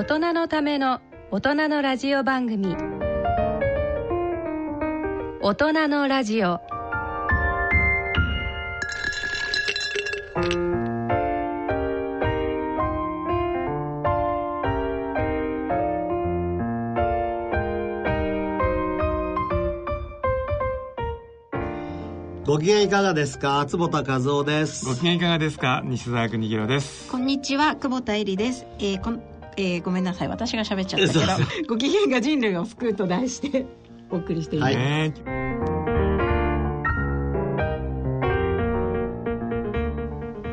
大人のための大人のラジオ番組。大人のラジオ。ご機嫌いかがですか？坪田和夫です。ご機嫌いかがですか？西澤邦弘です。こんにちは久保田恵里です、えーこんえーごめんなさい。私が喋っちゃったけど「ご機嫌が人類を救う」と題して お送りしています、はい。ね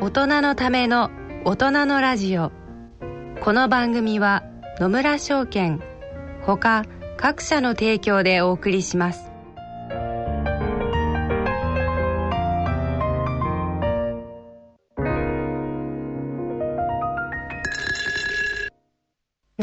大人のための大人のラジオ。この番組は野村証券ほか各社の提供でお送りします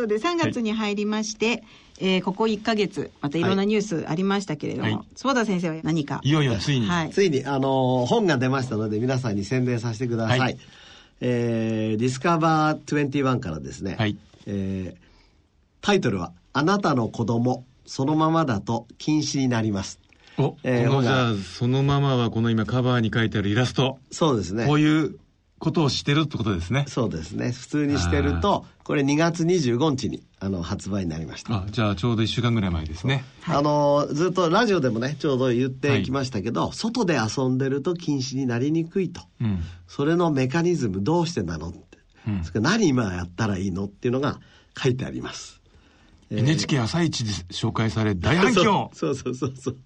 ことで3月に入りまして、えーここ1か月またいろんなニュースありましたけれども、はい。坪田先生は何か？いよいよついに、はい。ついにあの本が出ましたので皆さんに宣伝させてください、はい。えー、ディスカバー21からですね、はい。えータイトルは「あなたの子供そのままだと禁止になります。お、えーこのじゃあそのままはこの今カバーに書いてあるイラスト、」そうですね。こういうことをしてるってことですね。そうですね。普通にしてるとこれ2月25日にあの発売になりました。あじゃあちょうど1週間ぐらい前ですね。あのずっとラジオでもねちょうど言ってきましたけど、外で遊んでると禁止になりにくいと。うん。それのメカニズムどうしてなのって、うん。それから何今やったらいいのっていうのが書いてあります、えー。NHK 朝一で紹介され大反響。そうそうそうそう。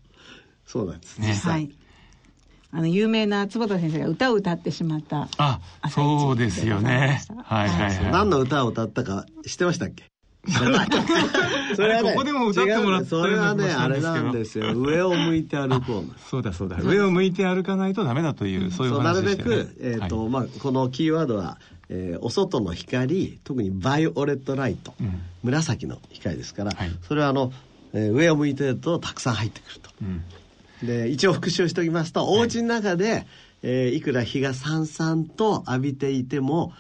そうなんです、ね。実際、はいあの有名な坪田先生が歌を歌ってしまったあそうですよね。はいはいはい。何の歌を歌ったか知ってましたっけ それはねここでも歌ってもらったそれはねあれなんですよ。上を向いて歩こうそうだそうだ。上を向いて歩かないとダメだというそういう話るべでしたよねく、えーとはいまあ、このキーワードは、えーお外の光特にバイオレットライト、うん。紫の光ですから、はい。それはあの、えー上を向いてるとたくさん入ってくると。うんで一応復習しておきますと、お家の中で、えーいくら日がさんさんと浴びていても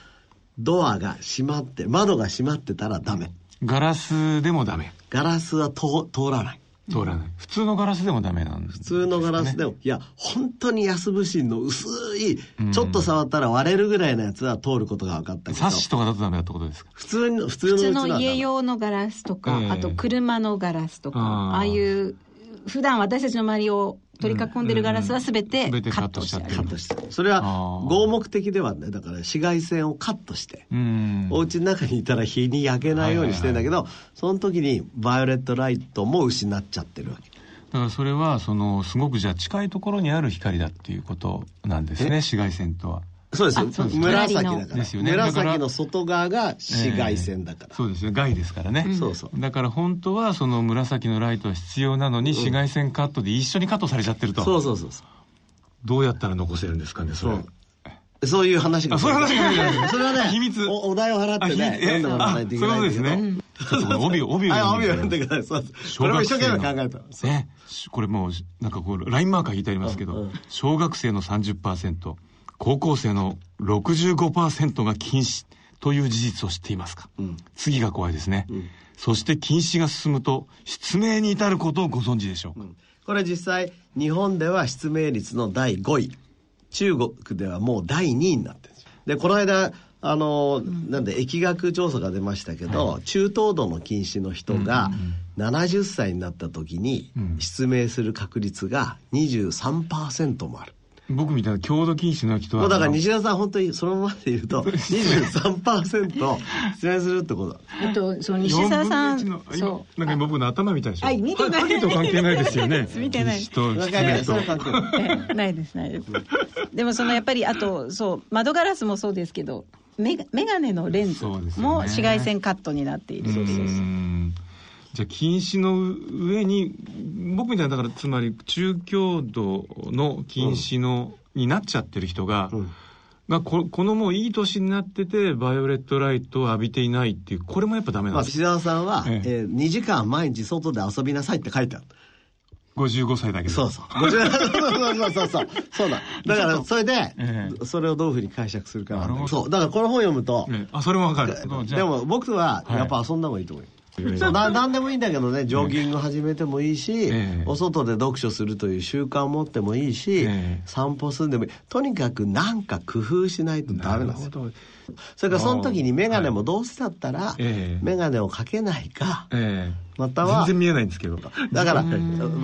ドアが閉まって窓が閉まってたらダメ。ガラスでもダメ。ガラスは通通らない。通らない。普通のガラスでもダメなんです、普通のガラスでも、いや本当に安物心の薄い、うん。ちょっと触ったら割れるぐらいのやつは通ることが分かったけど。サッシとかだとダメだってことですか？普通の普通の家用のガラスとか、ええ。あと車のガラスとか、ああいう普段私たちの周りを取り囲んでるガラスは全てカットしてカットしカットして。それは合目的ではねだから紫外線をカットして、うん。お家の中にいたら日に焼けないようにしてんだけど、その時にバイオレットライトも失っちゃってるわけ。だからそれはそのすごくじゃあ近いところにある光だっていうことなんですね紫外線とはそうですあそうです紫だから、ですよね。だから紫の外側が紫外線だから、そうですよ害ですからね、そうそう。だから本当はその紫のライトは必要なのに紫外線カットで一緒にカットされちゃってると、そうそうそうそどうやったら残せるんですかねそれ。そう。うそういう話が。あそういう話がそれはね秘密。おお題を払ってね読んでもらわないといけないそうですね。ちょっとこの帯を帯をはい帯を読んでください。これも一生懸命考えたそうね、これもうなんかこうラインマーカー引いてありますけど、うんうん。小学生の30%高校生の65%が禁止という事実を知っていますか、うん。次が怖いですね、ん。そして禁止が進むと失明に至ることをご存知でしょうか、これ実際日本では失明率の第5位。中国ではもう第2位になってるんですよ。でこの間あの、なんで疫学調査が出ましたけど、中等度の近視の人が70歳になった時にうん。失明する確率が23%もある。僕みたいな郷土禁止の人はもうだから西田さん本当にそのままで言うと 23%失明するってこと。あとその西澤さん4分の1のそ今なんか僕の頭みたいでしょ。はい見てない。影と関係ないですよね。見てない。と。失明とない。えないですないです。でもそのやっぱりあとそう窓ガラスもそうですけどメガメガネのレンズそうですよね。も紫外線カットになっている。そうそうそううんじゃあ禁止の上に僕みたいなだからつまり中強度の禁止の、になっちゃってる人が、うん。がここのもういい年になっててバイオレットライトを浴びていないっていうこれもやっぱダメなまあ、んです、岸田さんは、ええ。えー2時間毎日外で遊びなさいって書いてある。55歳だけど。そうそう。50そうそうそうそう。そう。だ。だから、それで、ええ。それをどういうふうに解釈するかそう。だからこの本読むと、ねあそれもわかる。でも僕ははいやっぱ遊んだ方がいいと思うよ。ええそうな 何でもいいんだけどねジョギング始めてもいいし、ええ。お外で読書するという習慣を持ってもいいし、ええ。散歩するんでもいい。とにかく何か工夫しないとダメなんですよ。それからその時に眼鏡もどうせだったら、ええ。眼鏡をかけないか、ええまたは全然見えないんですけど。だから、バ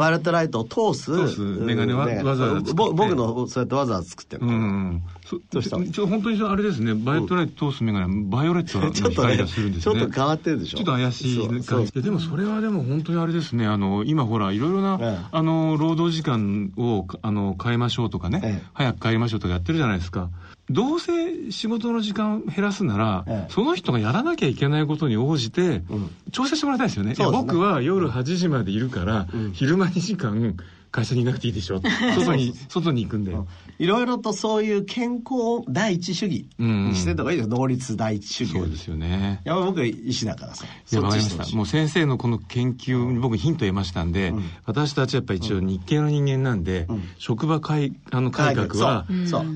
イオレットライトを通す、眼鏡はわざわざ作って。ぼ僕のそうやってわざわざ作ってる、うんうんそどうした？のちょ本当にあれですね。バイオレットライト通す眼鏡バイオレット の光がするんですね。ちょっと変わってるでしょ。ちょっと怪しい感じ。ででもそれはでも本当にあれですね。あの今ほらいろいろな、ええ。あの労働時間をあの変えましょうとかね、ええ。早く帰りましょうとかやってるじゃないですかどうせ仕事の時間減らすなら、ええ。その人がやらなきゃいけないことに応じて、うん。調整してもらいたいですよね。ね。僕は夜8時までいるから、うん。昼間2時間会社にいなくていいでしょ。外に外に行くんで、いろいろとそういう健康第一主義にしてた方がいいです。よ能率第一主義。そうですよね。やっぱ僕は医師だからさ。いや、わかりました。もう先生のこの研究に僕ヒント得ましたんで、うん。私たちやっぱ一応日系の人間なんで、うん。職場改あの改革は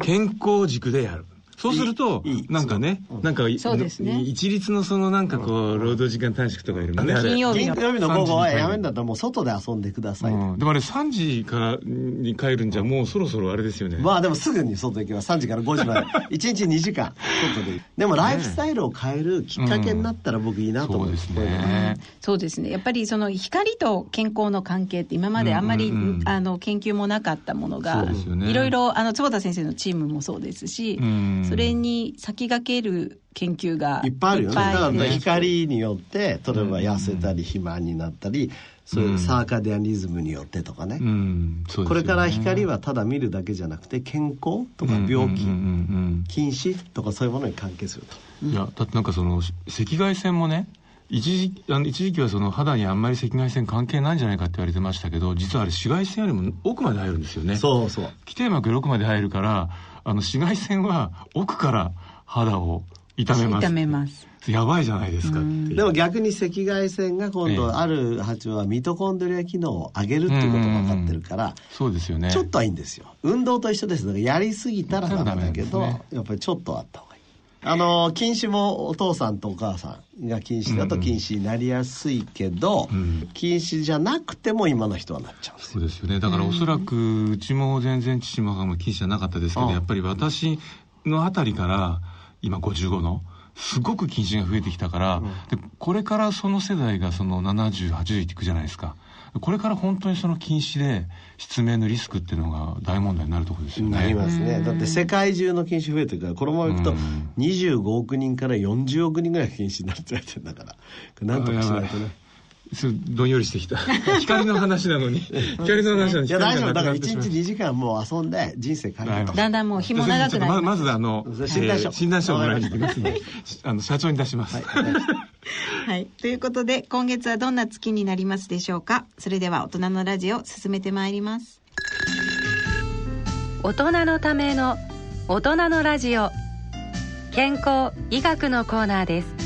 健康軸でやる。そうするとなんかね、なんか、そうですね。一律のそのなんかこう、労働時間短縮とかいるもんね、金曜日の金曜日の午後は3時に帰るやめんだったらもう外で遊んでください、うん。でもあれ3時からに帰るんじゃもうそろそろあれですよね。まあでもすぐに外行きます3時から5時まで。1日2時間。外で。でもライフスタイルを変えるきっかけになったら僕いいなと思うんそうですね。そうですね。やっぱりその光と健康の関係って今まであんまり、あの研究もなかったものが、いろいろあの坪田先生のチームもそうですし、うんそれに先駆ける研究がいっぱいあるよね。だからで光によって例えば痩せたり肥満になったりそういうサーカディアンリズムによってとかね、うん、そうですよね。これから光はただ見るだけじゃなくて健康とか病気、うん。うん。うん。禁止とかそういうものに関係すると。うんいやだってなんかその赤外線もね一時あの一時期はその肌にあんまり赤外線関係ないんじゃないかって言われてましたけど実はあれ紫外線よりも奥まで入るんですよね。そうそう。規定膜より奥まで入るからあの紫外線は奥から肌を痛めます。痛めます。やばいじゃないですかでも逆に赤外線が今ええ度ある蜂はミトコンドリア機能を上げるっていうことが分かってるからそうですよね。ちょっとはいいんですよ。運動と一緒です。やりすぎたらダメだけど、ね。やっぱりちょっとあったあの禁止もお父さんとお母さんが禁止だと禁止になりやすいけど、うん。禁止じゃなくても今の人はなっちゃうそうですよね。だからおそらくうちも全然父も母も禁止じゃなかったですけどうんやっぱり私のあたりから今55のすごく禁止が増えてきたから、でこれからその世代がその7080いっていくじゃないですかこれから本当にその禁止で失明のリスクっていうのが大問題になるところですよね。なりますね。だって世界中の禁止増えてるからこのままいくとうん。25億人から40億人ぐらい禁止になって言われてるんだから。なんとかしないとねどんよりしてきた。光の話なのに。光の話なのにいや大丈夫。だから1日光がなくなってしまう2時間もう遊んで人生変えると。だんだんもう日も長くなりまますまずあの診断書えー診断書をもらいに行きますんであの社長に出します、はい。ということで、今月はどんな月になりますでしょうか？それでは大人のラジオ進めてまいります。大人のための大人のラジオ。健康医学のコーナーです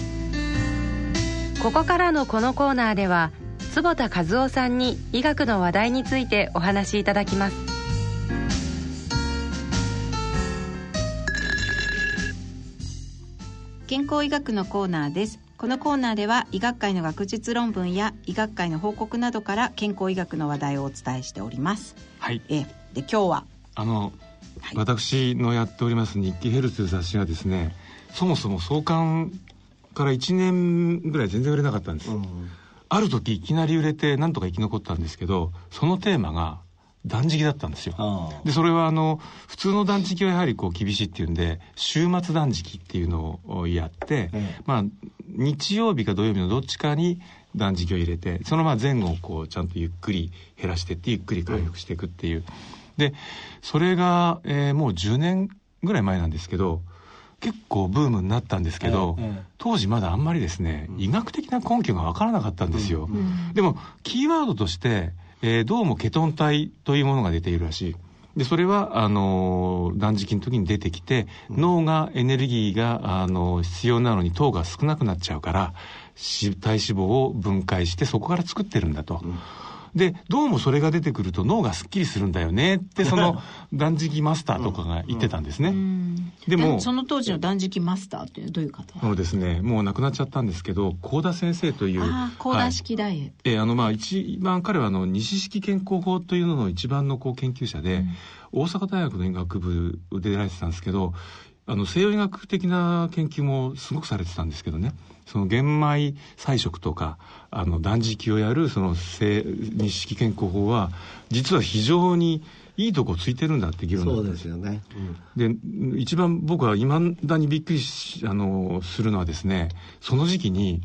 ここからのこのコーナーでは坪田和夫さんに医学の話題についてお話しいただきます。健康医学のコーナーです。このコーナーでは医学会の学術論文や医学会の報告などから健康医学の話題をお伝えしております。はい。え、で今日は？あの、はい。私のやっております日記ヘルという雑誌がですねそもそも創刊から1年ぐらい全然売れなかったんです、ある時いきなり売れてなんとか生き残ったんですけどそのテーマが断食だったんですよ。でそれはあの普通の断食はやはりこう厳しいっていうんで週末断食っていうのをやって、ええ。まあ日曜日か土曜日のどっちかに断食を入れてそのまあ前後をこうちゃんとゆっくり減らしてってゆっくり回復していくっていう、でそれが、えーもう10年ぐらい前なんですけど結構ブームになったんですけど、ええええ。当時まだあんまりですね、医学的な根拠がわからなかったんですよ、でもキーワードとして、えーどうもケトン体というものが出ているらしい。でそれはあのー断食の時に出てきて、脳がエネルギーが、あのー必要なのに糖が少なくなっちゃうからし体脂肪を分解してそこから作ってるんだと。でどうもそれが出てくると脳がすっきりするんだよねってその 断食マスターとかが言ってたんですね。でもその当時の断食マスターっていうどういう方？あのですね、もう亡くなっちゃったんですけど、幸田先生という。ああ高田式ダイエット、えーあのまあ一番彼はあの西式健康法というのの一番のこう研究者で、大阪大学の医学部で出られてたんですけどあの西洋医学的な研究もすごくされてたんですけどね。その玄米菜食とかあの断食をやるその西西式健康法は実は非常にいいとこついてるんだって議論そうんでですすよね、で一番僕はいまだにびっくりしあのするのはですねその時期に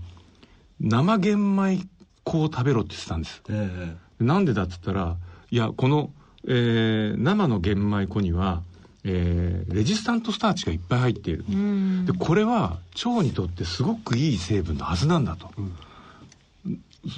生玄米粉を食べろって言ってたんです。えなんでだって言ったらいやこの、えー生の玄米粉には、えーレジスタントスターチがいっぱい入っている、うん。でこれは腸にとってすごくいい成分のはずなんだと、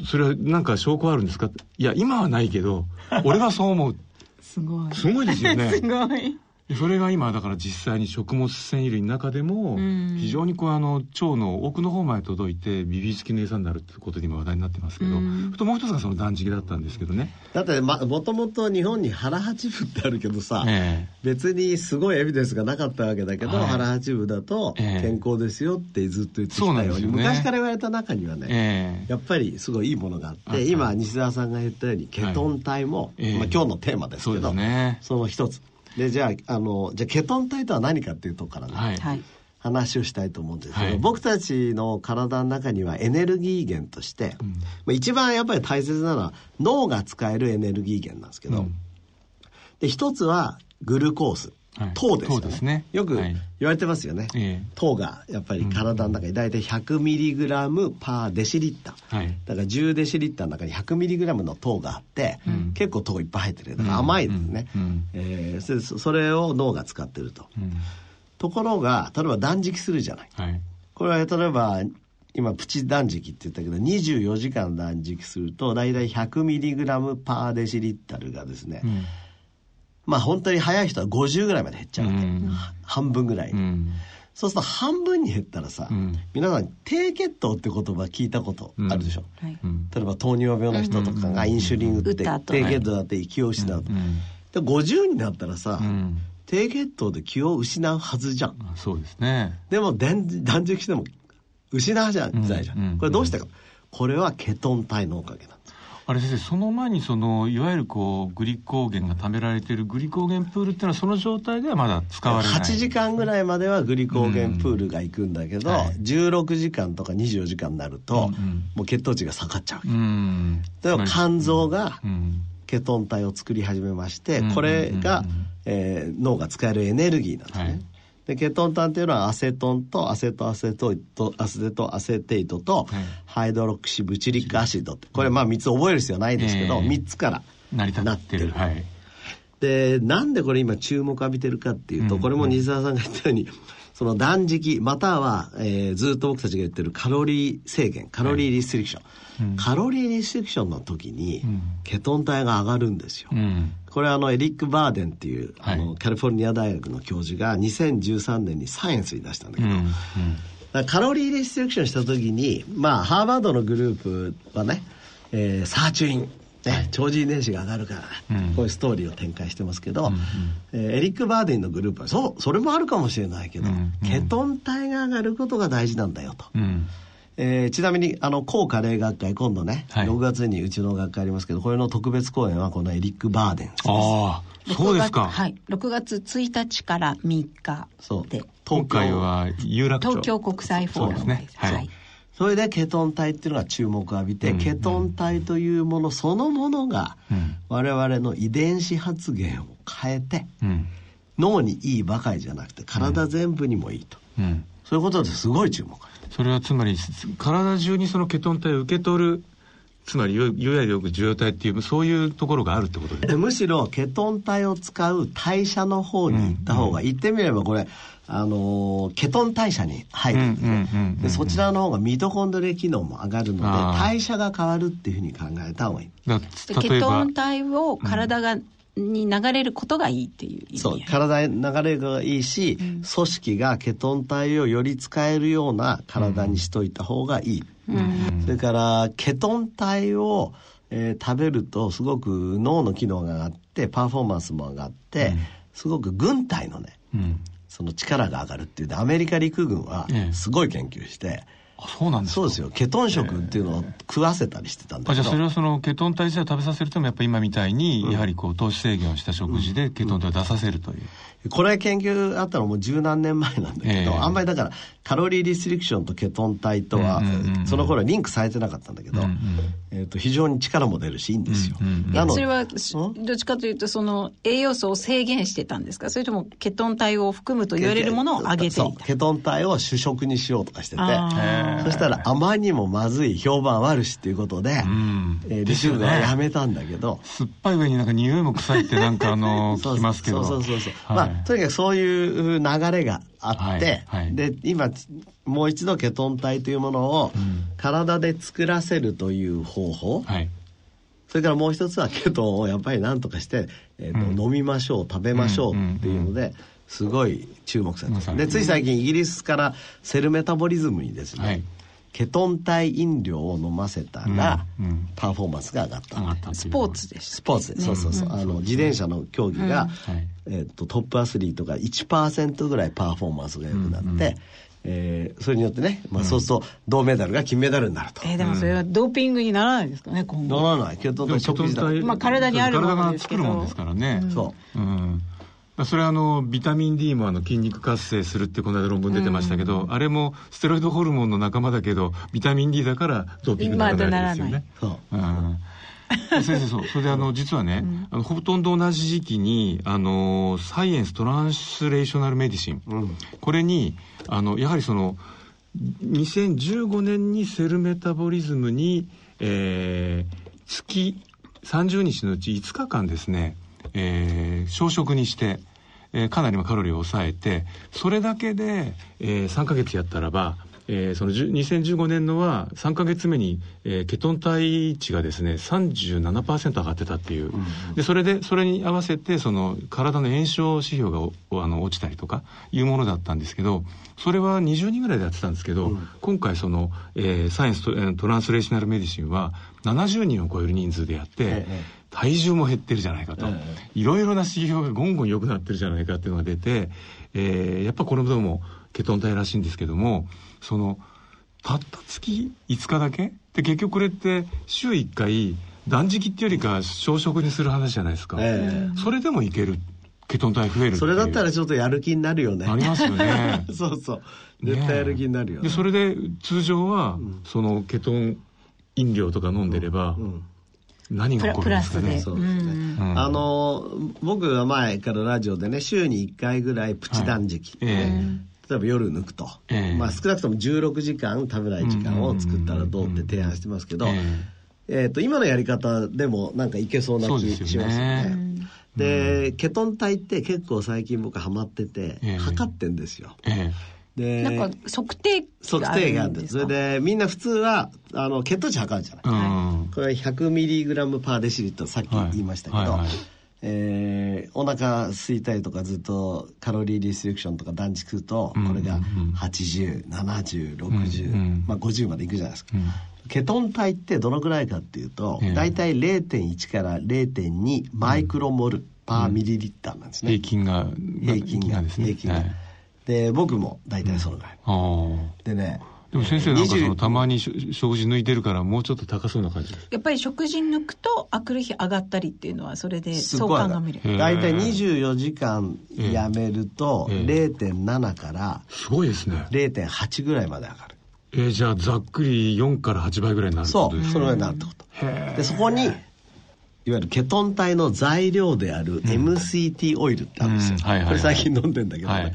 それはなんか証拠あるんですか？いや今はないけど俺はそう思う。すごい。すごいですよね。すごい。でそれが今だから実際に食物繊維類の中でもうん。非常にこうあの腸の奥の方まで届いてビビりつきの餌になるってことで今話題になってますけど、うん。あともう一つがその断食だったんですけどね、だってまもともと日本に腹八分ってあるけどさ、え別にすごいエビデンスがなかったわけだけど、はい。腹八分だとええ。健康ですよってずっと言ってきそうたように、なんですよね。昔から言われた中にはえね、ええ。やっぱりすごいいいものがあって、はい今西澤さんが言ったようにケトン体も、ええ。まあ、今日のテーマですそうでけどすね。その一つでじゃああのじゃあケトン体とは何かっていうところからね、はい、はい。話をしたいと思うんですけど、はい。僕たちの体の中にはエネルギー源として、うん。まあ一番やっぱり大切なのは脳が使えるエネルギー源なんですけど、うん。で一つはグルコース、はい糖ですよね。糖ですね。よくはい。言われてますよね、え糖がやっぱり体の中に大体 100mg パーデシリッター、えはい。だから10デシリッターの中に 100mg の糖があって、うん。結構糖いっぱい入ってる。だから甘いですね、うん。うん。えーそそれを脳が使ってると。うん。ところが例えば断食するじゃない。はい。これは例えば今プチ断食って言ったけど24時間断食すると大体 100mg パーデシリッタルがですね、うんまあ本当に早い人は50ぐらいまで減っちゃうわけ、うん。半分ぐらいに、うん。そうすると半分に減ったらさ、うん。皆さん低血糖って言葉聞いたことあるでしょ、はい。うん。例えば糖尿病の人とかがインシュリン打って低血糖だって気を失うと、うん。で50になったらさ、うん。低血糖で気を失うはずじゃん。そうですね。でも断断食しても失うじゃんないじゃん、うん。うんこれどうしてか、これはケトン体のおかげなんですあれ先生その前にそのいわゆるこうグリコーゲンが貯められているグリコーゲンプールっていうのはその状態ではまだ使われない。8時間ぐらいまではグリコーゲンプールが行くんだけど、うんはい。16時間とか24時間になると、うんうん。もう血糖値が下がっちゃう。わけ、うん。肝臓がうんケトン体を作り始めまして、うん。これが、えー脳が使えるエネルギーなんですね、はいでケトン体っていうのはアセトンと acetoacetate acetoacetate と、はい。 hydroxybutyric acid って。これまあ3つ覚える必要はないですけど、ええ。3つから成り立ってる。はい。でなんでこれ今注目浴びてるかっていうと、うん。これも西澤さんが言ったようにその断食または、えーずっと僕たちが言ってるカロリー制限 calorie restrictionン、うん。カロリーリストリクションの時に、うん。ケトン体が上がるんですよ、うんこれはあのエリック・バーデンっていう、あのはいカリフォルニア大学の教授が2013年にサイエンスに出したんだけど、うんうん。カロリーリストリクションした時にまあハーバードのグループはね、えーサーチュイン、ね長寿遺伝子が上がるから、うん。こういうストーリーを展開してますけど、うんうん。えーエリック・バーデンのグループはそうそれもあるかもしれないけど、うんうん。ケトン体が上がることが大事なんだよと。うんえーちなみにあの高カレー学会今度ね、はい。6月にうちの学会ありますけどこれの特別講演はこのエリック・バーデン先生ああそうですか、はい。6月1日から3日そう。で今回は有楽町。東京国際フォーラムそうですね。はい。それでケトン体っていうのが注目を浴びて、うん。ケトン体というものそのものがうん。我々の遺伝子発現を変えてうん。脳にいいばかりじゃなくて体全部にもいいと、うん。そういうことですごい注目それはつまり体中にそのケトン体を受け取るつまりいわゆるよく受容体っていうそういうところがあるってことですでむしろケトン体を使う代謝の方に行った方が、言ってみればこれあのーケトン代謝に入るんででそちらの方がミトコンドリア機能も上がるので代謝が変わるっていうふうに考えた方がいい。だで例えば。ケトン体を体が、に流れることがいいっていうそう体に流れがいいし、組織がケトン体をより使えるような体にしといた方がいい、それからケトン体を、えー食べるとすごく脳の機能が上がってパフォーマンスも上がって、すごく軍隊のねうん。その力が上がるっていうでアメリカ陸軍はええ。すごい研究して、あそうなんですか。そうですよ。ケトン食っていうのを食わせたりしてたんだけど、あじゃあそれはそのケトン体自体を食べさせるともやっぱり今みたいに、やはりこう糖質制限をした食事でケトン体を出させるという、これ研究あったのもう十何年前なんだけど、ええあんまりだからカロリーリストリクションとケトン体とは、うんうんうんうん。その頃はリンクされてなかったんだけど、うんうんえー、と非常に力も出るしいいんですよ。うんうんうんなのそれはどっちかというとその栄養素を制限してたんですか？それともケトン体を含むと言われるものを上げていた。ケトン体を主食にしようとかしててあそしたらあまりにもまずい評判悪しっていうことで、ん。えーリですよね。ク軍はやめたんだけど、酸っぱい上になんか匂いも臭いってなんかあの聞きますけど。そうそうそうそう、はい。まあとにかくそういう流れがあって、はい。はい。で今もう一度ケトン体というものを体で作らせるという方法、はい。それからもう一つはケトンをやっぱり何とかして、えーと飲みましょう食べましょうっていうので、すごい注目されてでつい最近イギリスからセルメタボリズムにですね、はい。ケトン体飲料を飲ませたら、うんうん。パフォーマンスが上がった。スポーツでしたスポーツで、そうそうそう、あの自転車の競技が、はい。えっとトップアスリートが1%ぐらいパフォーマンスが良くなって、えーそれによってね、まあ、そうすると銅メダルが金メダルになると。えーでもそれはドーピングにならないですかね今後。ならない。食事まあ体にあるものですけど。体が作るもんですからね。そう。うんそれはあのビタミン D もあの筋肉活性するってこの間論文出てましたけど、あれもステロイドホルモンの仲間だけどビタミン D だからドーピングにならないですよね。そう。うん。先生そう。それであの実はね、あのほとんど同じ時期にあのサイエンストランスレーショナルメディシン、うん。これにあのやはりその2015年にセルメタボリズムに、えー月30日のうち5日間ですね、えー小食にして、えーかなりのカロリーを抑えてそれだけで、えー3ヶ月やったらば、えーその10 2015年のは3ヶ月目に、えーケトン体値がですね37%上がってたっていう、でそれでそれに合わせてその体の炎症指標がおあの落ちたりとかいうものだったんですけどそれは20人ぐらいでやってたんですけど、今回その、えーサイエンストえートランスレーショナルメディシンは70人を超える人数でやって、ええ体重も減ってるじゃないかと、えいろいろな指標がゴンゴン良くなってるじゃないかっていうのが出て、えーやっぱこれもどうもケトン体らしいんですけどもそのたった月5日だけ？で結局これって週1回断食っていうよりか小食にする話じゃないですか、えそれでもいけるケトン体増えるそれだったらちょっとやる気になるよね。ありますよね。そうそう。絶対やる気になるよね。でそれで通常は、そのケトン飲料とか飲んでれば、ん何が起こプラプラスでるんですかねそうで。すねうん。あの僕は前からラジオでね週に1回ぐらいプチ断食、え例えば夜抜くと、ええ。まあ、少なくとも16時間食べない時間を作ったらどうって提案してますけど、ええー、と今のやり方でもなんかいけそうな気しますよね。ねでケトン体って結構最近僕ハマってて、ええ。測ってんですよ。えでなんか測定器測定があるんです。それでみんな普通はあの血糖値測るじゃない。えうん。これは 100mg パーデシリットルさっき言いましたけど、はいはいはい。えーお腹空いたりとかずっとカロリーリストリクションとか断食するとうんこれがうんうん。807060、うんうんまあ、50までいくじゃないですか、うん。ケトン体ってどのくらいかっていうと、ええ。大体0.1から0.2マイクロモルパーミリリッターなんですね、平均が平均がですね。平均が。はいで僕も大体そのぐらい、ああ。でねでも先生なんかその20たまにし食事抜いてるからもうちょっと高そうな感じ。やっぱり食事抜くとあくる日上がったりっていうのはそれです相関が見れる大体24時間やめるとええ。0.7からすごいですね。0.8ぐらいまで上がる。えーじゃあざっくり4から8倍ぐらいになるってこそうとですそれぐらいになるってこと。でそこにいわゆるケトン体の材料である MCT オイルってあるんですよ、うん。はいはいはい。これ最近飲んでんだけど。ね、はい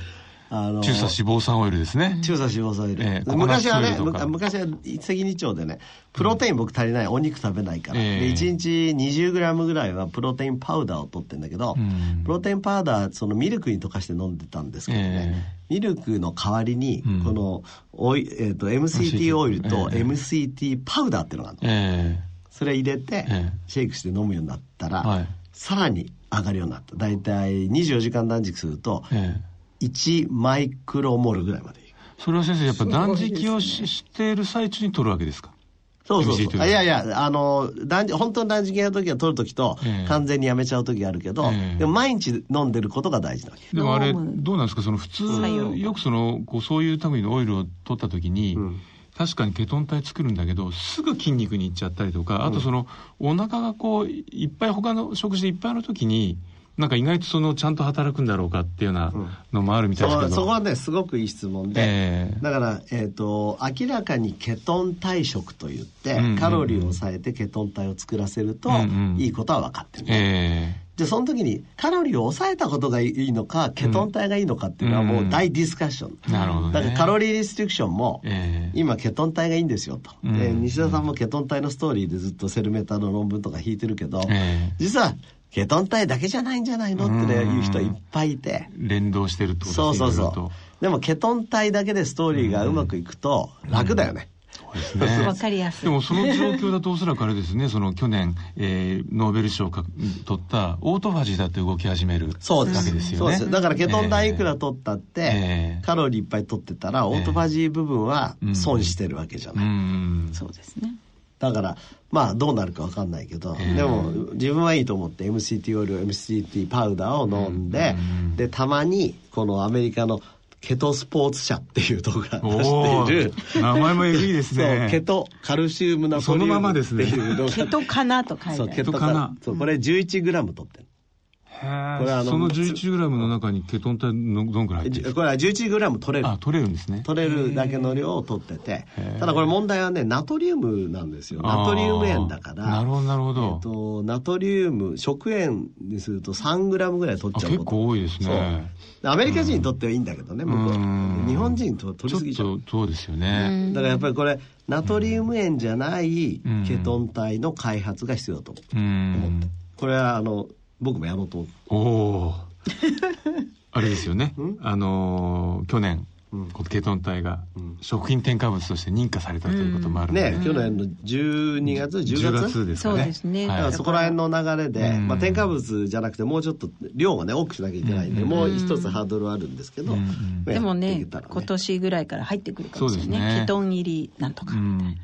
あの中鎖脂肪酸オイルですね。中鎖脂肪酸オイル、ええココナッツ昔はね昔は一石二鳥でねプロテイン僕足りないお肉食べないから、ええ。で1日 20g ぐらいはプロテインパウダーを取ってんだけど、うん。プロテインパウダーそのミルクに溶かして飲んでたんですけどね、ミルクの代わりにうん。このオイ、えー、と MCT オイルとええ。MCT パウダーっていうのがあるの。えそれ入れてええ。シェイクして飲むようになったら、はい。さらに上がるようになった。大体24時間断食するとえええ1マイクロモルぐらいまで。いくそれは先生やっぱ断食をししている最中に取るわけですか？そうそうそう。あいやいや、あの、断食本当に断食やるときは取るときと、ええ完全にやめちゃうときあるけど、ええ。でも毎日飲んでることが大事なわけ。でもあれどうなんですか？その普通よくそのこうそういう類のオイルを取った時に、うん。確かにケトン体作るんだけどすぐ筋肉にいっちゃったりとかあとその、お腹がこういっぱい他の食事でいっぱいの時になんか意外とそのちゃんと働くんだろうかっていうようなのもあるみたいですけど、そそこはね、すごくいい質問で、ええ。だから、えっ、と、明らかにケトン体食といって、うんうんうん。カロリーを抑えてケトン体を作らせると、うんうん。いいことは分かってる、ねえで、その時にカロリーを抑えたことがいいのか、ケトン体がいいのかっていうのはもう大ディスカッション。えなるほどね。だからカロリーリストリクションも、ええ。今ケトン体がいいんですよと、うんで西田さんもケトン体のストーリーでずっとセルメタの論文とか引いてるけど、ええ。実はケトン体だけじゃないんじゃないのって言う人いっぱいいて、連動してるってことですねそうそうそう。でもケトン体だけでストーリーがうまくいくと楽だよね、そうですね。わかりやすい。でもその状況だとおそらくあれですねその去年、えーノーベル賞をか取ったオートファジーだって動き始めるそうですわけですよね。そうです。だからケトン体いくら取ったって、ええカロリーいっぱい取ってたらオートファジー部分は損してるわけじゃうない、ん。そうですねだからまあどうなるか分かんないけど、ええ。でも自分はいいと思って MCT オイル MCT パウダーを飲んで、うんでたまにこのアメリカのケトスポーツ社っていうところが出おしている。ー名前もえぐいですね。そうケトカルシウムナトそのリウムってままですね。ケトかなと書いてそうあるケトカケトかなそうこれ 11g 取ってるこれあのその 11g の中にケトン体のどんくらい入ってるこれは 11g 取れる。かあ取れるんですね。取れるだけの量を取ってて。ただこれ問題はねナトリウムなんですよ。ナトリウム塩だから。なるほどなるほえっど、と、ナトリウム食塩にすると 3g ぐらい取っあちゃう結構多いですね。アメリカ人にとってはいいんだけどね、向こううん日本人と取りすぎちゃう。っとそうですよね。だからやっぱりこれナトリウム塩じゃないうん。ケトン体の開発が必要だと思ううん。これはあの僕もやろうと。おおあれですよね。ん？あのー去年、うん。このケトン体がん。食品添加物として認可されたということもあるので、ね、去年の12月10 10月月ですかね。そうですね。だからはいそこら辺の流れで、うん。まあ、添加物じゃなくてもうちょっと量をね多くしなきゃいけないんで、うん。もう一つハードルはあるんですけど、うん。まあでもね今年ぐらいから入ってくるかもしれないそうですね。ケトン入りなんとか、うん。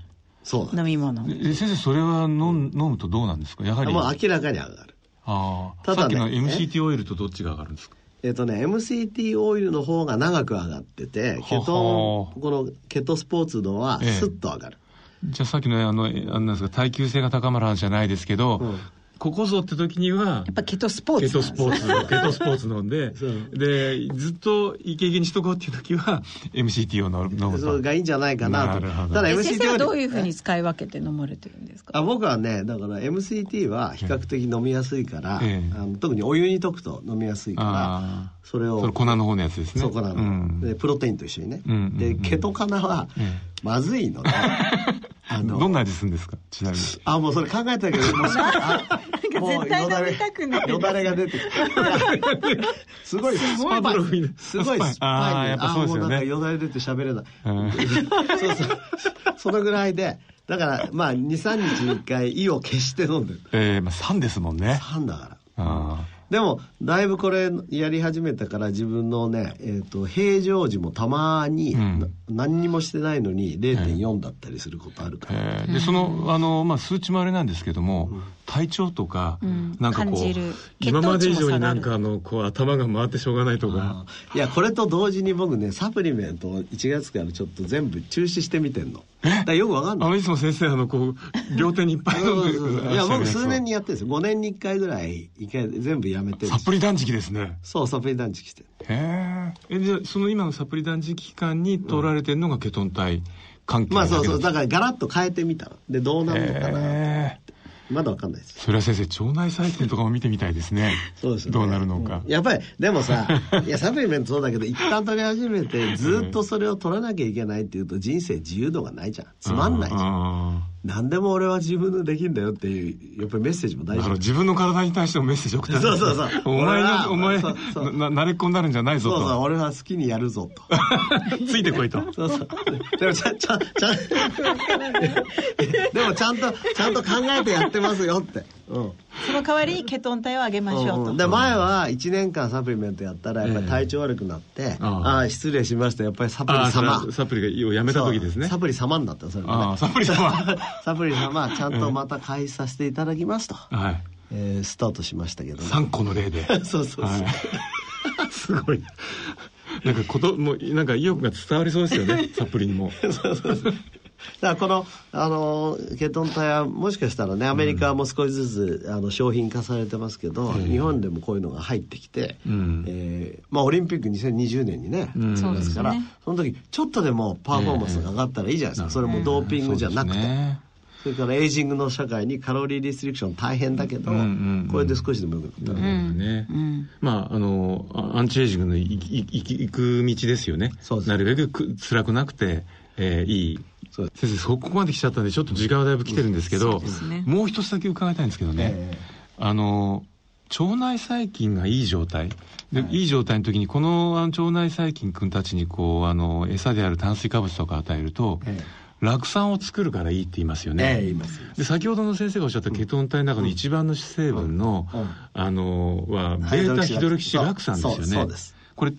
そうだ飲み物。え先生それは飲ん飲むとどうなんですか？やはり。もう明らかに上がるああ、ただねさっきの MCT オイルとどっちが上がるんですか？えっ、とね MCT オイルの方が長く上がっててケトンこのケトスポーツのはええ。スッと上がる、じゃあさっきのあの、えあのなんですか、耐久性が高まる話じゃないですけど、うんここぞって時にはやっ、ぱケトスポーケツなんですトスポーツ、ケトスポーツ飲んでで、ずっとイケイケにしとこうっていう時は、MCT を飲む飲。それがいいんじゃないかなと。なるほど。ただ MCT 生はどういうふうに使い分けて飲まれてるんですか？あ僕はねだから MCT は比較的飲みやすいから、ええ。あの特にお湯に溶くと飲みやすいからあそれをあそれ粉の方のやつですね。そうかなの、うん。でプロテインと一緒にね、うんうんうん。でケトカナはえ。まずいので、あどんな味するんですか？ちなみに。あもうそれ考えたけどもう あもう絶対飲みたくないよだれが出てきていやすごいスパブロフにすごいスパイ。あーやっぱそうですよね。もうなんかよだれ出て喋れない、うん。そうそう。そのぐらいで。だからまあ23日に1回胃を消して飲んでる。えー、まあ3ですもんね。3だから。あでもだいぶこれやり始めたから自分のね、えー、と平常時もたまに、うん。何にもしてないのに0.4だったりすることあるから、えー。でそのあの、まあ、数値もあれなんですけども、体調とか、ん。なんかこう今まで以上になんかあのこう頭が回ってしょうがないとか。いやこれと同時に僕ねサプリメントを1月からちょっと全部中止してみてんのだよくわかんない。あのいつも先生あのこう両手にいっぱい飲んでそうそうそういや僕数年にやってるんです。よ5年に1回ぐらい一回全部やめて。るサプリ断食ですね。そうサプリ断食して。るへえじゃあその今のサプリ断食期間に取られてるのがケトン体関係まあそうそう。だだからガラッと変えてみたの。でどうなるのかなへえまだわかんないです。それは先生腸内細菌とかも見てみたいですね。そうですよね。どうなるのか、うんやっぱりでもさ いやサプリメントそうだけど一旦取り始めてずっとそれを取らなきゃいけないっていうと人生自由度がないじゃん。つまんないじゃん何でも俺は自分でできんだよっていうやっぱりメッセージも大事。だから自分の体に対してもメッセージ送ったそうそうそう。お前のお前そうそ慣れっこになるんじゃないぞそうそう。と俺は好きにやるぞと。ついてこいと。そうそう。でもちゃんちゃんちゃん。でもちゃんとちゃんと考えてやってますよってうん。その代わりにケトン体を上げましょうと、で前は1年間サプリメントやったらやっぱり体調悪くなって、ああああ失礼しました。やっぱりサプリ様。はサプリがをやめた時ですね。そう。サプリ様になったそれもね。サプリ様。サプリ様ちゃんとまた開始させていただきますと、はい。えースタートしましたけどね。3個の例で。そうそうそう、はい。すごい。なんかこともうなんか意欲が伝わりそうですよね。サプリにもだからこの、あのケトン体はもしかしたらねアメリカも少しずつ、あの商品化されてますけど、日本でもこういうのが入ってきて、うん。えーまあ、オリンピック2020年にね、うですからよね。その時ちょっとでもパフォーマンスが上がったらいいじゃないですか、それもドーピングじゃなくて、そうですねそれからエイジングの社会にカロリーリストリクション大変だけど、うんうんうん。これで少しでも良くなったら、ね、まああのあアンチエイジングのいいいい行く道ですよね。そうですなるべくく辛くなくて、えーいい。先生そこまで来ちゃったんでちょっと時間はだいぶ来てるんですけど、すね。もう一つだけ伺いたいんですけどね、えあの腸内細菌がいい状態。で、い、い状態の時にこのあの腸内細菌君たちにこうあの餌である炭水化物とか与えると、え酪酸を作るからいいって言いますよね、ええ言います。で先ほどの先生がおっしゃったケトン体の中の一番の主成分の、うん。うん。あのはベータヒドロキシラク酸ですよね。これ違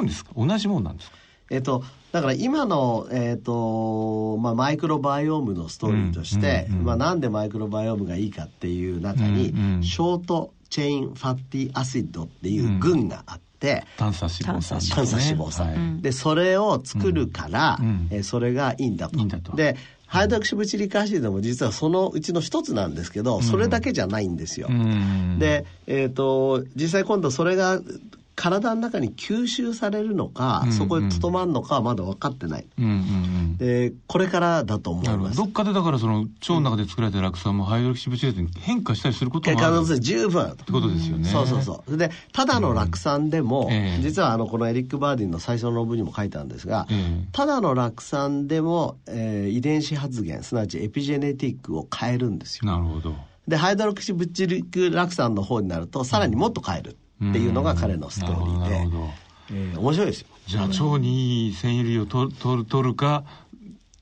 うんですか？同じもんなんですか？えっと、だから今の、えっとまあ、マイクロバイオームのストーリーとして、うんうんうんまあ、なんでマイクロバイオームがいいかっていう中に、うんうん。ショートチェインファッティアシッドっていう群があって、炭酸脂肪酸炭酸脂肪酸、はい。でそれを作るから、うんえーそれがいいんだと。いいんだと。でhydroxybutyric acid も実はそのうちの一つなんですけど、それだけじゃないんですよ。うんで、えー、と実際今度それが体の中に吸収されるのか、うんそこにとどまるのかはまだ分かってない。うんうんうんでこれからだと思いますど。どっかでだからその腸の中で作られた酪酸も hydroxybutyrate に変化したりすることもあるっ可能性十分あるとてことですよね。そうそうそう。で、ただの酪酸でも、うんええ実はあの、このエリック・バーディンの最初の論文にも書いてあるんですが、ええただの酪酸でも、えー遺伝子発現、すなわちエピジェネティックを変えるんですよ。なるほど。で、 hydroxybutyric 酪酸の方になると、さらにもっと変えるっていうのが彼のストーリーで。えー面白いですよ。じゃあ腸にいい繊維類を取る取るか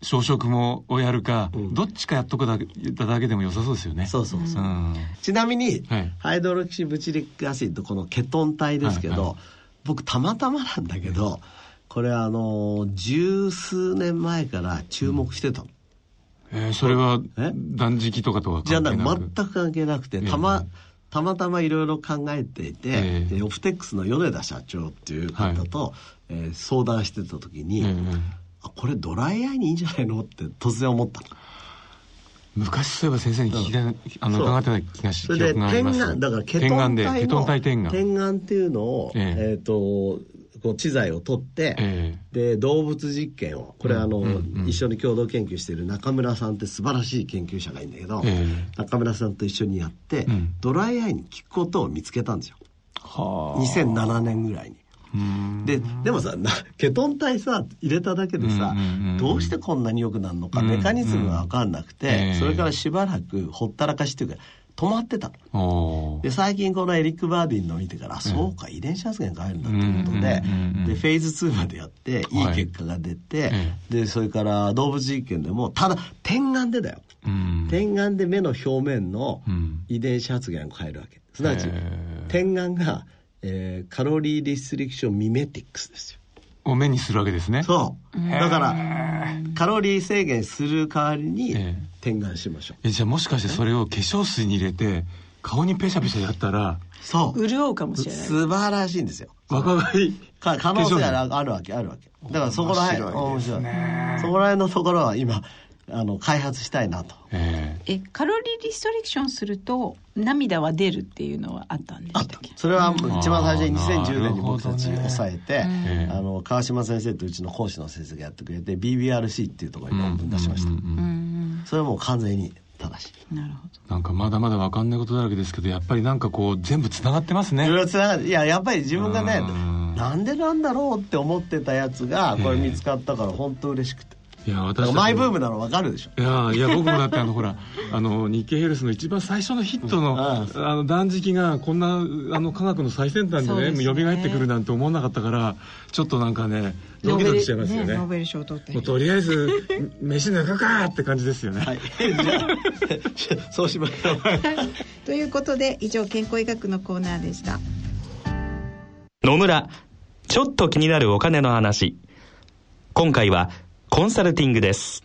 小食もをやるか、どっちかやっとくだけただけでも良さそうですよね。そうそうそう。うん。ちなみに、はい。 hydroxybutyric acid このケトン体ですけど、はい。はい僕たまたまなんだけどこれあの十数年前から注目してた。の、えーそれはえ？断食とかとはじゃあ関係なく全く関係なくてたま,、たまたまいろいろ考えていて、ええ。でオプテックスの米田社長っていう方と、えー相談してた時に、ええあこれドライアイにいいんじゃないの？って突然思ったの。昔そういえば先生に聞きたい、あの伺ってた気がし記憶があります。だからケトン体のケトン体点眼。っていうのを、ええ。えっ、とこう知財を取って、えで動物実験をこれあの、うんうん一緒に共同研究している中村さんって素晴らしい研究者がいるんだけど、え中村さんと一緒にやって、うん。ドライアイに効くことを見つけたんですよ。はあ。2007年ぐらいに。うん。ででもさなケトン体さ入れただけでさ、うんうんうんうん。どうしてこんなに良くなるのか、うんうん。メカニズムが分かんなくて、ええ。それからしばらくほったらかしっていうか止まってた。で最近このエリック・バーディンの見てから、あそうか遺伝子発現変えるんだって。いうことで,、うんうんうんうん。でフェーズ2までやってい。いはい結果が出て、えでそれから動物実験でもただ点眼でだよ、うん。点眼で目の表面のうん。遺伝子発現を変えるわけ。すなわち点眼が、えーカロリーリストリクションミメティックスですよ。を目にするわけですね。そう。だからカロリー制限する代わりにええ点眼しましょう。えじゃあもしかしてそれを化粧水に入れて顔にペシャペシャやったらそう。潤うかもしれない。素晴らしいんですよ。若返りか可能性化粧あるあるわけあるわけ。だからそこら辺面白いですね。そこら辺のところは今あの開発したいなと。ええ。えカロリーリストリクションすると涙は出るっていうのはあったんであったしたっけそれは一番最初にあー2010年に僕たち抑えて、ええあの川島先生とうちの講師の先生がやってくれて BBRC っていうところに論文出しました、うんうんうんうん。それはもう完全に正しい。なるほど。なんかまだまだ分かんないことだらけですけどやっぱりなんかこう全部つながってますね。いろいろつながる。いややっぱり自分がねうん。なんでなんだろうって思ってたやつがこれ見つかったから本当嬉しくて、いや私マイブームなの分かるでしょ。いやいや僕もだってあのほら あの日経ヘルスの一番最初のヒットの,、うん。あの断食がこんなあの科学の最先端でねですね。蘇ってくるなんて思わなかったからちょっとなんかねドキドキしちゃいますよね。ノーベル賞取って。もうとりあえず 飯抜くかって感じですよね、はい。じゃあそうしましょう。ということで以上健康医学のコーナーでした。野村、ちょっと気になるお金の話。今回はコンサルティングです。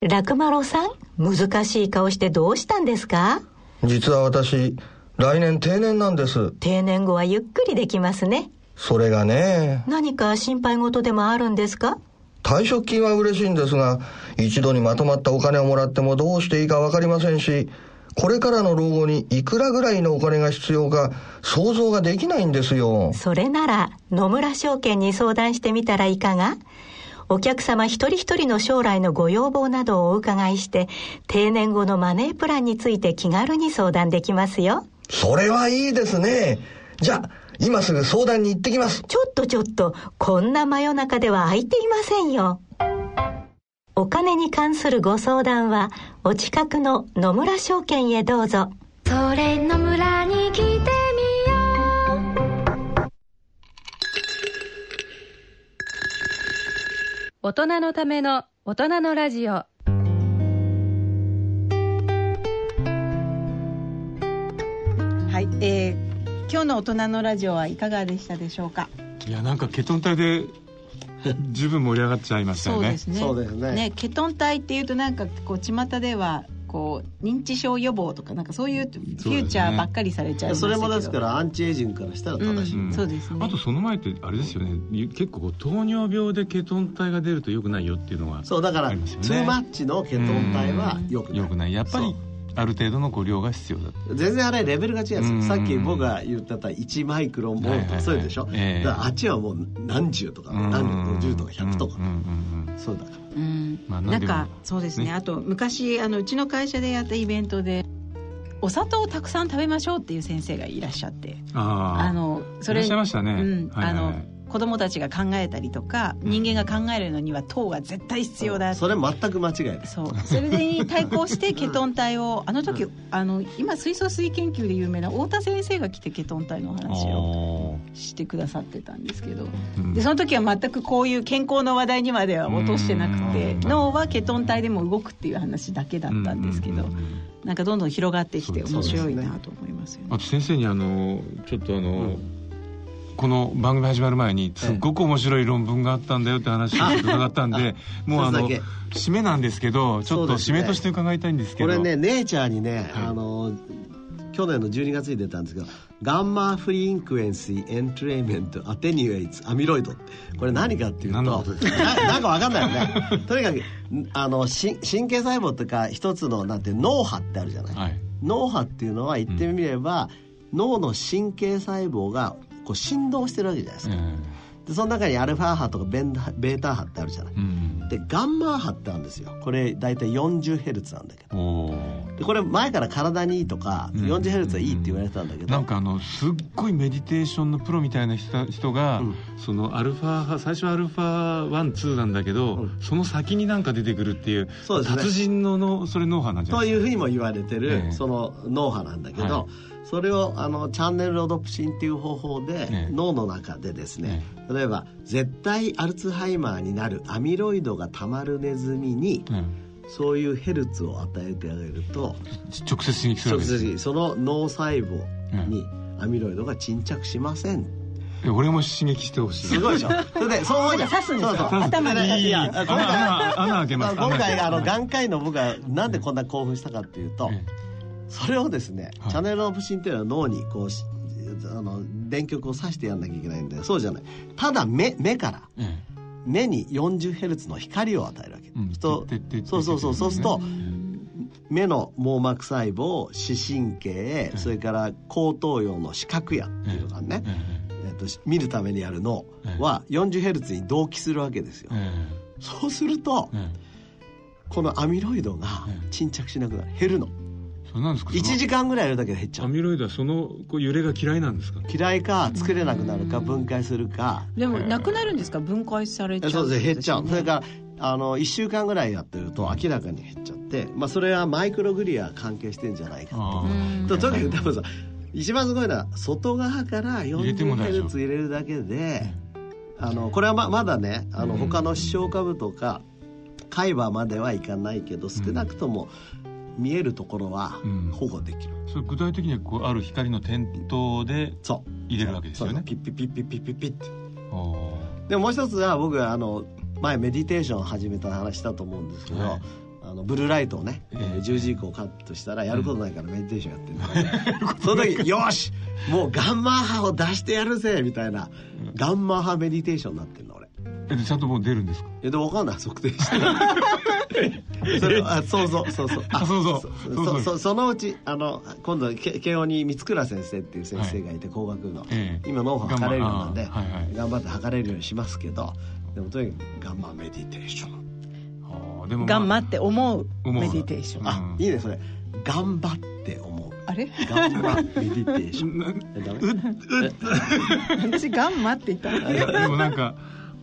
ラクマロさん、難しい顔してどうしたんですか？実は私、来年定年なんです。定年後はゆっくりできますね。それがね、何か心配事でもあるんですか？退職金は嬉しいんですが、一度にまとまったお金をもらってもどうしていいかわかりませんし、これからの老後にいくらぐらいのお金が必要か想像ができないんですよ。それなら野村証券に相談してみたらいかが？お客様一人一人の将来のご要望などをお伺いして定年後のマネープランについて気軽に相談できますよそれはいいですね。じゃあ、今すぐ相談に行ってきます。ちょっとちょっとこんな真夜中では空いていませんよお金に関するご相談はお近くの野村証券へどうぞそれの村に来て大人のための大人のラジオ。はい、えー今日の大人のラジオはいかがでしたでしょうか？いやなんかケトン体で 十分盛り上がっちゃいましたよね。そうですね。そうですね。ケトン体っていうとなんかこう巷ではこう認知症予防とかなんかそういうフューチャーばっかりされちゃいましたけど。それもですからアンチエイジングからしたら正しい、うんそうですね。あとその前ってあれですよね。結構こう糖尿病でケトン体が出ると良くないよっていうのがそうだから、ありますよね。トゥーマッチのケトン体はよくない。良くない。やっぱりある程度のこう量が必要だ全然あれレベルが違うんですよ、うんさっき僕が言ってた1マイクロンボルトはいはいはい。そういうでしょ、ええ。だからあっちはもう何十とか何十50とか100とか、うんうんうんそうだから。うんまあなんかそうですね。ねあと昔あのうちの会社でやったイベントでお砂糖をたくさん食べましょうっていう先生がいらっしゃって。あああのそれいらっしゃいましたね。うん。はいはいはい。あの子供たちが考えたりとか人間が考えるのには糖が絶対必要だ。それ全く間違いですそう。それに対抗してケトン体を あの時あの今水素水研究で有名な太田先生が来てケトン体の話をおしてくださってたんですけど。ーでその時は全くこういう健康の話題にまでは落としてなくてうん。脳はケトン体でも動くっていう話だけだったんですけどうんうんうんうん。なんかどんどん広がってきて面白いなと思いますよね。あと先生にあのちょっとあの、この番組始まる前にすっごく面白い論文があったんだよって話を伺ったんでもうあの締めなんですけどちょっと締めとして伺いたいんですけど。これねネイチャーにね、はい。あの去年の12月に出たんですけどガンマフリーンクエンシーエントレイメントアテニュエイツアミロイドこれ何かっていうとななんかわかんないよね。とにかくあのし神経細胞とか一つのなんて脳波ってあるじゃない、はい。脳波っていうのは言ってみれば、脳の神経細胞がこう振動してるわけじゃないですか、でその中にアルファ波とかベンダベータ波ってあるじゃない、うん。でガンマ波ってあるんですよ。これ大体 40Hz なんだけどでこれ前から体にいいとか、うん。40Hz はいいって言われてたんだけど、なんかあのすっごいメディテーションのプロみたいな人人が、うん。そのアルファ波最初はアルファ12なんだけど、うん。その先になんか出てくるっていうそうですね。達人ののそれ脳波なんじゃなといういですか？ふうにも言われてる、ええ。その脳波なんだけど、はい。それをあのチャンネルロドプシンっていう方法で、ええ。脳の中でですね、例えば絶対アルツハイマーになるアミロイドがたまるネズミに、うんそういうヘルツを与えてあげると直接刺激するわ直けです接にその脳細胞に、アミロイドが沈着しません。え俺も刺激してほしい。すごいでしょそれでそう思うじゃん。刺すんですか？そうそう。頭に。いいい。いや今回穴穴開けます。今回あの眼科医の僕がなんでこんな興奮したかっていうと、えそれをですね、はい。チャネルオプシンっていうのは脳にこうしあの電極を刺してやんなきゃいけないんでそうじゃない。ただ目目からええ目に 40Hz の光を与えるわけ、うん。そうそうそう。そうするとえ目の網膜細胞視神経それから後頭葉の視覚野っていうのがね、ええ。っと見るためにやる脳は 40Hz に同期するわけですよ。ええ。そうするとええ。このアミロイドが沈着しなくなる。減るのそれなんですか？1時間ぐらいやるだけで減っちゃう。アミロイドはそのこう揺れが嫌いなんですか？嫌いか作れなくなるか分解するか。でもなくなるんですか？分解されちゃうそうです減っちゃう、ねそれからあの1週間ぐらいやってると明らかに減っちゃって、まあ、それはマイクログリア関係してんじゃないかととにかくでもさ一番すごいのは外側から入れても大丈夫 40Hz 入れるだけであのこれはままだねあのうん他の視床下部とか海馬まではいかないけど少なくとも見えるところはうん。保護できる、それ具体的にはこうある光の点灯で入れるわけですよね。ピッピッピッピッピッピッピッって。でももう一つは僕はあの前メディテーションを始めた話したと思うんですけど、はい。あのブルーライトをね、ええ。えー10時以降カットしたらやることないからメディテーションやって るんだ、その時「よしもうガンマ波を出してやるぜ」みたいなガンマ波メディテーションになってるの俺。えでちゃんともう出るんですか？えでも分かんない。測定してそれあ そうそうそうそうあそうそうそそのうちあの今度け慶応に三倉先生っていう先生がいて、工学の、ええ。今脳波測れるようなんで、頑張って測れるようにしますけどでもとにかくガンマメディテーション。でも、ガンマって思う思う。メディテーション。あ、うん。いいねそれ。頑張って思う。あれ？ガンマメディテーション。私ガンマって言ったの。でもなんか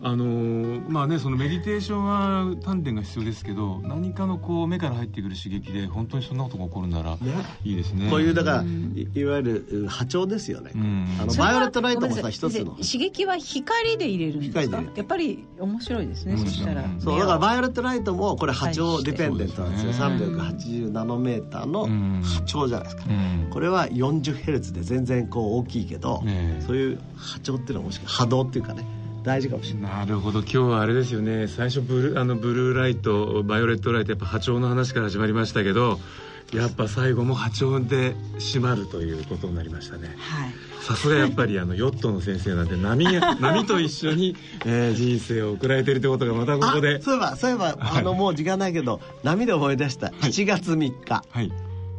あのーまあねそのメディテーションは丹田が必要ですけど何かのこう目から入ってくる刺激で本当にそんなことが起こるならねいいですね。こういうだからいいわゆる波長ですよね、うん。あのバイオレットライトもさ一つの。刺激は光で入れるんですか？やっぱり面白いですね、うん。そしたら。うん。そうだからバイオレットライトもこれ波長ディペンデントなんですよ、そうですね。380ナノメーターのうん。波長じゃないですか、うん。これは 40Hz で全然こう大きいけど、そういう波長っていうのはもしか波動っていうかね大事かもしれない。なるほど。今日はあれですよね。最初ブルあのブルーライトバイオレットライトやっぱ波長の話から始まりましたけどやっぱ最後も波長で締まるということになりましたね。はい。さすがやっぱりあのヨットの先生なんで波が 波と一緒に、えー人生を送られてるってことがまたここで。あそういえばそういえばあのもう時間ないけど波で思い出した。7月3日、はい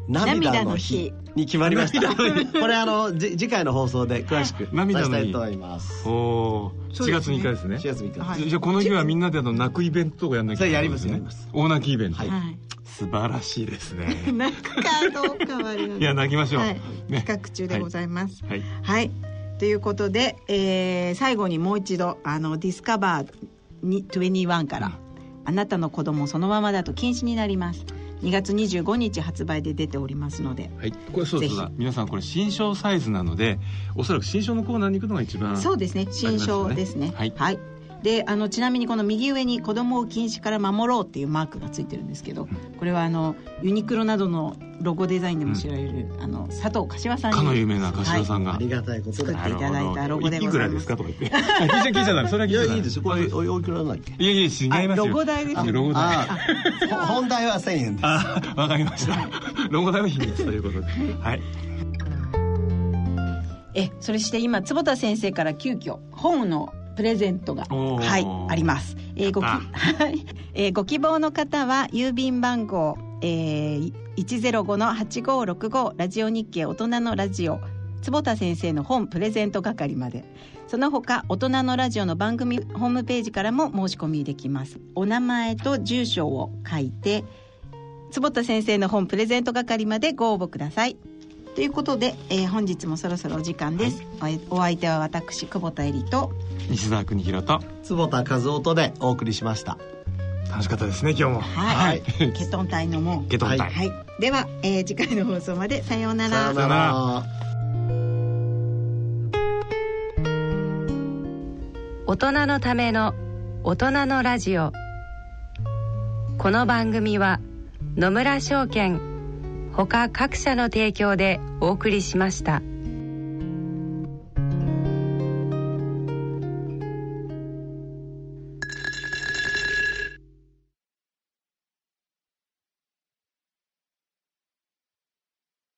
涙の日。に決まりました。これあのじ次回の放送で詳しく伝え涙の日。たいと思います。おお4月3日ですね。4月3日、はい。じゃあこの日はみんなであの泣くイベントとかやんなきゃそれやりますね。やります大泣きイベント、はい。はい素晴らしいですね。泣くかどうかはいや泣きましょう、はい。ね。企画中でございます。はい。はい、ということで、えー最後にもう一度あのディスカバーに21から、あなたの子供そのままだと禁止になります2月25日発売で出ておりますのではい、これそうです。皆さんこれ新章サイズなのでおそらく新章のコーナーに行くのが一番そうですね。新章ですね。はいであのちなみにこの右上に「子供を禁止から守ろう」っていうマークがついてるんですけどこれはあのユニクロなどのロゴデザインでも知られる、あの佐藤柏さんにかの有名な柏さんが、ありがたいことで作っていただいたロゴでいくらでございます。すかとか言って。聞いちゃダメ。それはい聞いちゃダメ。やいいですよこれおおいくらだっけ？いやいや違いますよ。あロゴ代ですロゴ代ああほ本題は1000円です。あわかりました。ロゴ代の秘密ということで。はい。えそれして今坪田先生から急遽本のプレゼントがはいあります、えーごきあ はい。えーご希望の方は郵便番号、えー、105-8565ラジオ日経大人のラジオ坪田先生の本プレゼント係まで。その他大人のラジオの番組ホームページからも申し込みできます。お名前と住所を書いて坪田先生の本プレゼント係までご応募くださいということで、えー本日もそろそろお時間です、おお相手は私久保田恵里と西澤邦弘と坪田和夫とでお送りしました。楽しかったですね今日も。はい、ケトン体の門ケトン体はい、では、えー次回の放送までさようなら。さようなら。大人のための大人のラジオ。この番組は野村証券他各社の提供でお送りしました。